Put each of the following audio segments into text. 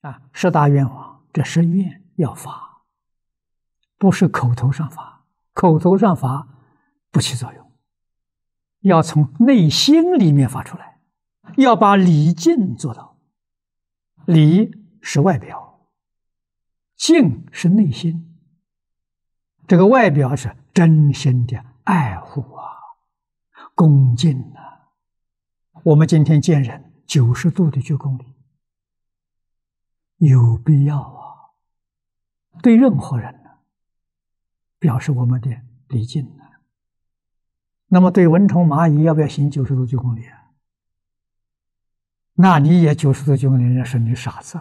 啊，十大愿望，这十愿要发，不是口头上发，口头上发不起作用，要从内心里面发出来，要把礼敬做到。礼是外表，敬是内心。这个外表是真心的爱护啊，恭敬啊。我们今天见人九十度的鞠躬礼。有必要啊！对任何人呢，表示我们的礼敬呢。那么对蚊虫蚂蚁要不要行九十度鞠躬礼啊？那你也九十度鞠躬礼，人家说你傻子。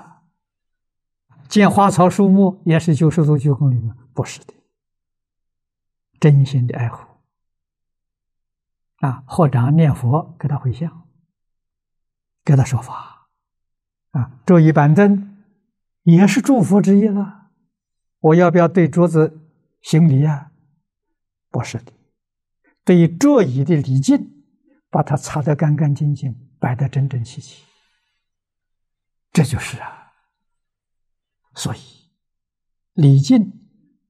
见花草树木也是九十度鞠躬礼吗？不是的，真心的爱护啊！或者念佛，给他回向，给他说法啊！坐一板凳。也是祝福之意了，我要不要对桌子行礼啊？不是的，对桌椅的礼敬，把它擦得干干净净，摆得整整齐齐，这就是啊。所以，礼敬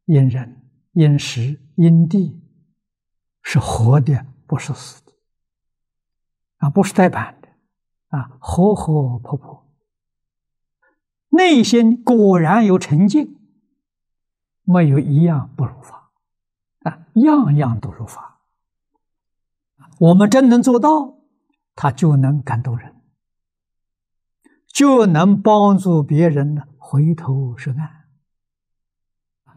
因人、因时、因地，是活的，不是死的，啊，不是呆板的，啊，活活泼泼。内心果然有澄净，没有一样不如法，啊，样样都如法。我们真能做到，他就能感动人，就能帮助别人回头是岸。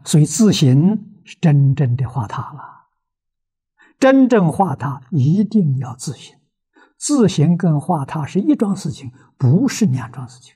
所以自行是真正的化他了，真正化他一定要自行，自行跟化他是一桩事情，不是两桩事情。